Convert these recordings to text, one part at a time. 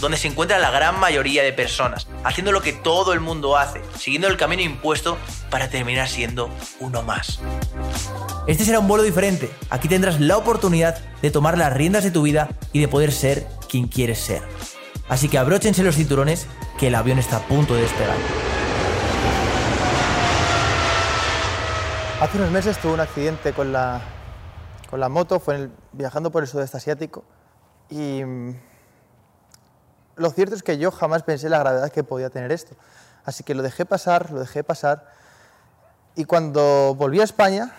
donde se encuentra la gran mayoría de personas, haciendo lo que todo el mundo hace, siguiendo el camino impuesto para terminar siendo uno más. Este será un vuelo diferente. Aquí tendrás la oportunidad de tomar las riendas de tu vida y de poder ser quien quieres ser. Así que abróchense los cinturones que el avión está a punto de despegar. Hace unos meses tuve un accidente con la, con la moto, fue viajando por el sudeste asiático y lo cierto es que yo jamás pensé la gravedad que podía tener esto. Así que lo dejé pasar, lo dejé pasar. Y cuando volví a España,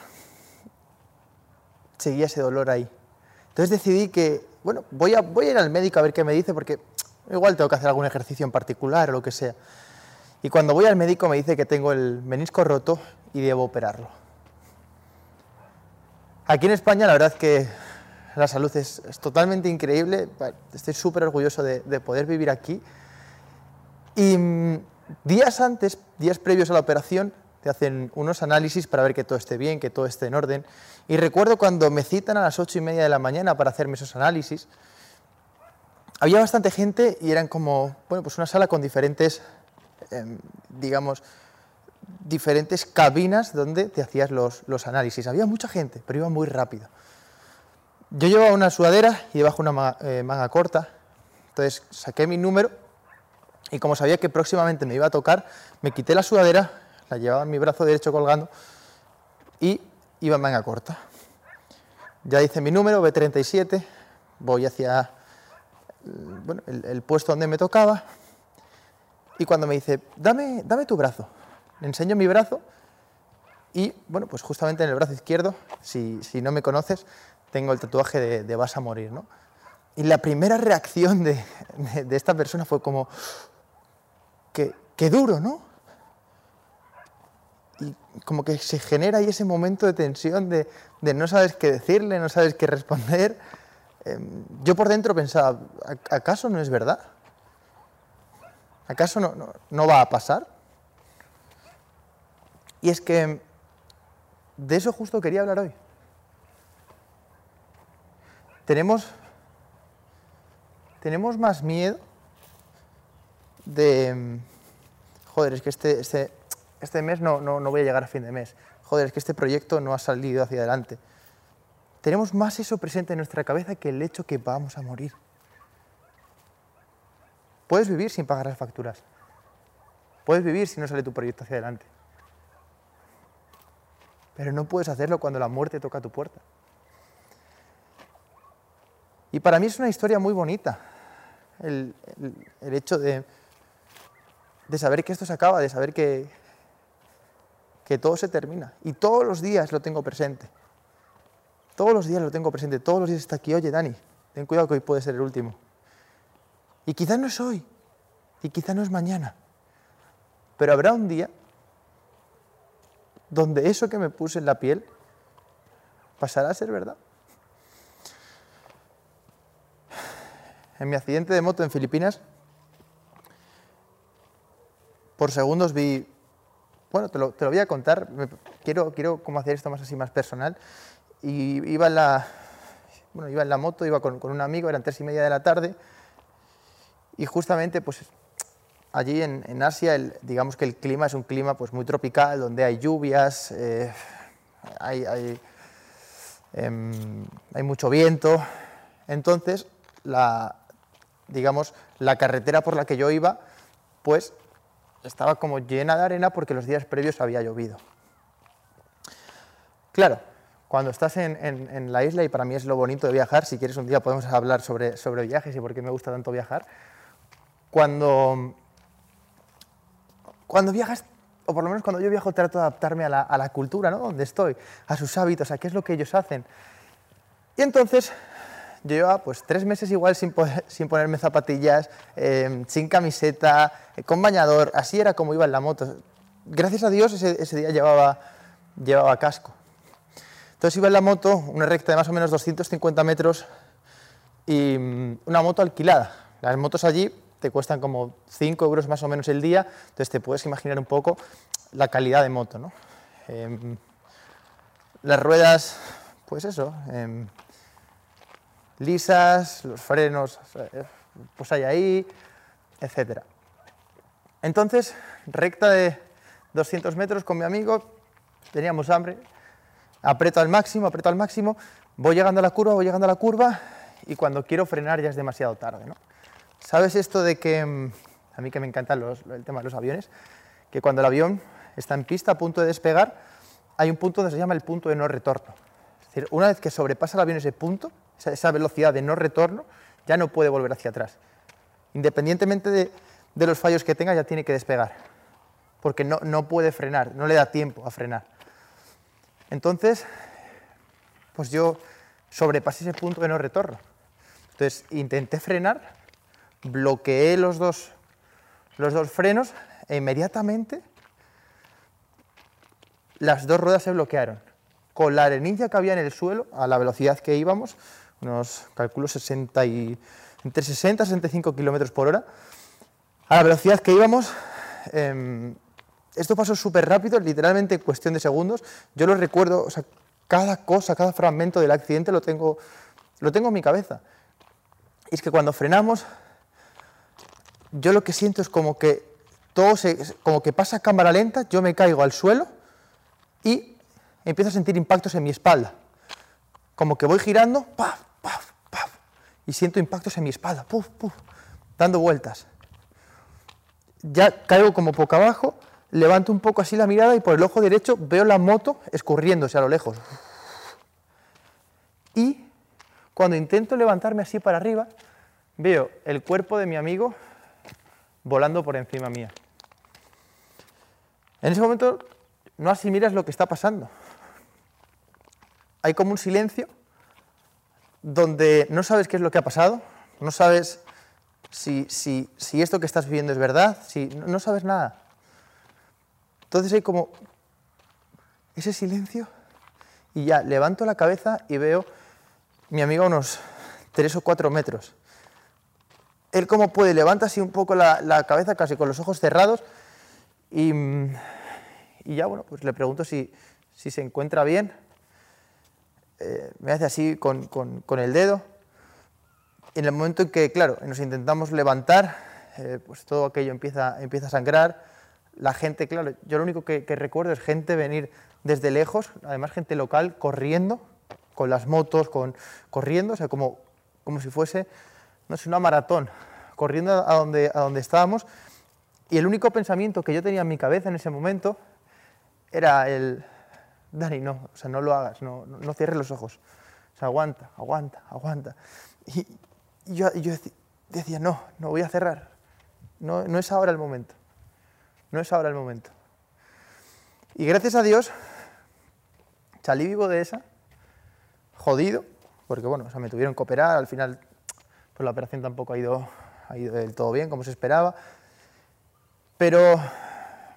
seguía ese dolor ahí. Entonces decidí que, bueno, voy a, voy a ir al médico a ver qué me dice, porque igual tengo que hacer algún ejercicio en particular o lo que sea. Y cuando voy al médico me dice que tengo el menisco roto y debo operarlo. Aquí en España la verdad es que la salud es, totalmente increíble, estoy súper orgulloso de, poder vivir aquí. Y mm, días antes, días previos a la operación, te hacen unos análisis para ver que todo esté bien, que todo esté en orden. Y recuerdo cuando me citan a las ocho y media de la mañana para hacerme esos análisis, había bastante gente y eran como, bueno, pues una sala con diferentes, em, digamos, diferentes cabinas donde te hacías los, los análisis. Había mucha gente, pero iba muy rápido. Yo llevaba una sudadera y debajo una eh, manga, corta, entonces saqué mi número y como sabía que próximamente me iba a tocar, me quité la sudadera, la llevaba en mi brazo derecho colgando y iba en manga corta. Ya hice mi número, B37, voy hacia bueno, el, puesto donde me tocaba y cuando me dice, dame, dame tu brazo, le enseño mi brazo y bueno, pues justamente en el brazo izquierdo, si, si no me conoces, tengo el tatuaje de, vas a morir, ¿no? Y la primera reacción de, esta persona fue como, qué, duro, ¿no? Y como que se genera ahí ese momento de tensión de, no sabes qué decirle, no sabes qué responder. Em, yo por dentro pensaba, ¿acaso no es verdad? ¿Acaso no, no va a pasar? Y es que de eso justo quería hablar hoy. Tenemos, tenemos más miedo de, joder, es que este, este, este mes no, no, no voy a llegar a fin de mes, joder, es que este proyecto no ha salido hacia adelante. Tenemos más eso presente en nuestra cabeza que el hecho que vamos a morir. Puedes vivir sin pagar las facturas. Puedes vivir si no sale tu proyecto hacia adelante. Pero no puedes hacerlo cuando la muerte toca tu puerta. Y para mí es una historia muy bonita, el, hecho de, de, saber que esto se acaba, de saber que, que todo se termina. Y todos los días lo tengo presente. Todos los días lo tengo presente, todos los días está aquí, oye Dani, ten cuidado que hoy puede ser el último. Y quizás no es hoy, y quizás no es mañana, pero habrá un día donde eso que me puse en la piel pasará a ser verdad. en mi accidente de moto en Filipinas, por segundos vi, bueno, te lo, voy a contar, quiero, quiero como hacer esto más así, más personal, y iba en la, bueno, iba en la moto, iba con, un amigo, eran tres y media de la tarde, y justamente pues allí en, Asia, digamos que el clima es un clima pues muy tropical, donde hay lluvias, eh, hay, hay, em, hay mucho viento, entonces la, digamos, la carretera por la que yo iba, pues estaba como llena de arena porque los días previos había llovido. Claro, cuando estás en, la isla, y para mí es lo bonito de viajar, si quieres un día podemos hablar sobre, sobre viajes y por qué me gusta tanto viajar, cuando, cuando viajas, o por lo menos cuando yo viajo, trato de adaptarme a la, a la cultura, ¿no? Donde estoy, a sus hábitos, a qué es lo que ellos hacen. Y entonces yo llevaba pues tres meses igual sin, sin ponerme zapatillas, em, sin camiseta, eh, con bañador, así era como iba en la moto. Gracias a Dios ese, ese, día llevaba, llevaba casco. Entonces iba en la moto, una recta de más o menos 250 metros y mm, una moto alquilada. Las motos allí te cuestan como 5 euros más o menos el día, entonces te puedes imaginar un poco la calidad de moto. ¿no? Eh, las ruedas, pues eso, eh, lisas, los frenos, eh, pues hay ahí, etc. Entonces, recta de 200 metros con mi amigo, teníamos hambre, aprieto al máximo, aprieto al máximo, voy llegando a la curva, voy llegando a la curva y cuando quiero frenar ya es demasiado tarde. ¿no? ¿Sabes esto de que, mm, a mí que me encanta el tema de los aviones, que cuando el avión está en pista a punto de despegar, hay un punto que se llama el punto de no retorno. Es decir, una vez que sobrepasa el avión ese punto, esa, esa velocidad de no retorno, ya no puede volver hacia atrás. Independientemente de, de, los fallos que tenga, ya tiene que despegar, porque no, no puede frenar, no le da tiempo a frenar. Entonces, pues yo sobrepasé ese punto de no retorno. Entonces intenté frenar, bloqueé los dos, los dos frenos e inmediatamente las dos ruedas se bloquearon. Con la arenilla que había en el suelo, a la velocidad que íbamos, unos calculo 60 y, entre 60 y 65 kilómetros por hora, a la velocidad que íbamos, eh, esto pasó súper rápido, literalmente en cuestión de segundos. Yo lo recuerdo, cada cosa, cada fragmento del accidente lo tengo, lo tengo en mi cabeza. Y es que cuando frenamos, yo lo que siento es como que todo se, como que pasa cámara lenta, yo me caigo al suelo y empiezo a sentir impactos en mi espalda. Como que voy girando, paf, paf, paf, y siento impactos en mi espalda, puf, puf, dando vueltas. Ya caigo como poco abajo, levanto un poco así la mirada y por el ojo derecho veo la moto escurriéndose a lo lejos. Y cuando intento levantarme así para arriba, veo el cuerpo de mi amigo volando por encima mía. En ese momento no asimilas lo que está pasando. Hay como un silencio donde no sabes qué es lo que ha pasado, no sabes si, si, si esto que estás viviendo es verdad, si, no, sabes nada. Entonces hay como ese silencio y ya levanto la cabeza y veo mi amigo unos tres o cuatro metros. Él como puede levanta así un poco la, cabeza casi con los ojos cerrados y, y, ya bueno, pues le pregunto si, si se encuentra bien. Eh, me hace así con, con, con, el dedo. En el momento en que, claro, nos intentamos levantar, eh, pues todo aquello empieza, empieza a sangrar. La gente, claro, yo lo único que, que recuerdo es gente venir desde lejos, además gente local, corriendo, con las motos, con, corriendo, o sea, como, como si fuese, no sé, una maratón, corriendo a donde, a donde estábamos. Y el único pensamiento que yo tenía en mi cabeza en ese momento era el, Dani, no, o sea, no lo hagas, no, no, cierres los ojos, o sea, aguanta, aguanta, aguanta. Y, y yo, yo decía, no, no voy a cerrar, no, no es ahora el momento, no es ahora el momento. Y gracias a Dios salí vivo de esa, jodido, porque bueno, o sea, me tuvieron que operar, al final pues la operación tampoco ha ido, del todo bien, como se esperaba, pero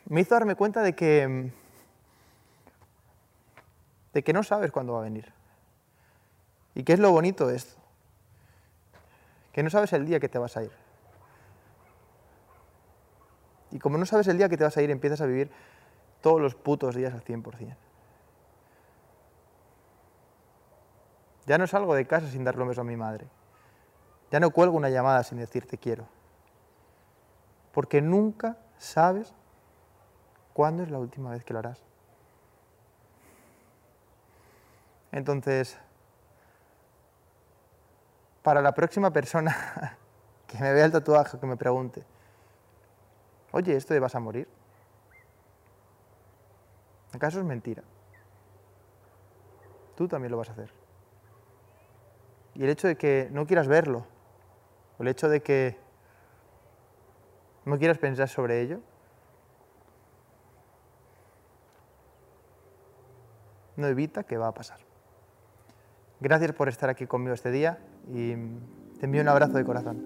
me hizo darme cuenta de que, de que no sabes cuándo va a venir. ¿Y qué es lo bonito de esto? Que no sabes el día que te vas a ir. Y como no sabes el día que te vas a ir, empiezas a vivir todos los putos días al 100%. Ya no salgo de casa sin darle un beso a mi madre. Ya no cuelgo una llamada sin decirte quiero. Porque nunca sabes cuándo es la última vez que lo harás. Entonces, para la próxima persona que me vea el tatuaje, que me pregunte, oye, ¿esto de vas a morir? ¿Acaso es mentira? Tú también lo vas a hacer. Y el hecho de que no quieras verlo, el hecho de que no quieras pensar sobre ello, no evita que va a pasar. Gracias por estar aquí conmigo este día y te envío un abrazo de corazón.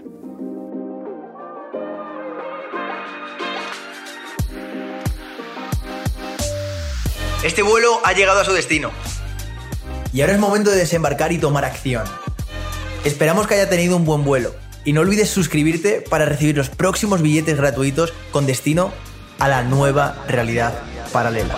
Este vuelo ha llegado a su destino. Y ahora es momento de desembarcar y tomar acción. Esperamos que haya tenido un buen vuelo. Y no olvides suscribirte para recibir los próximos billetes gratuitos con destino a la nueva realidad paralela.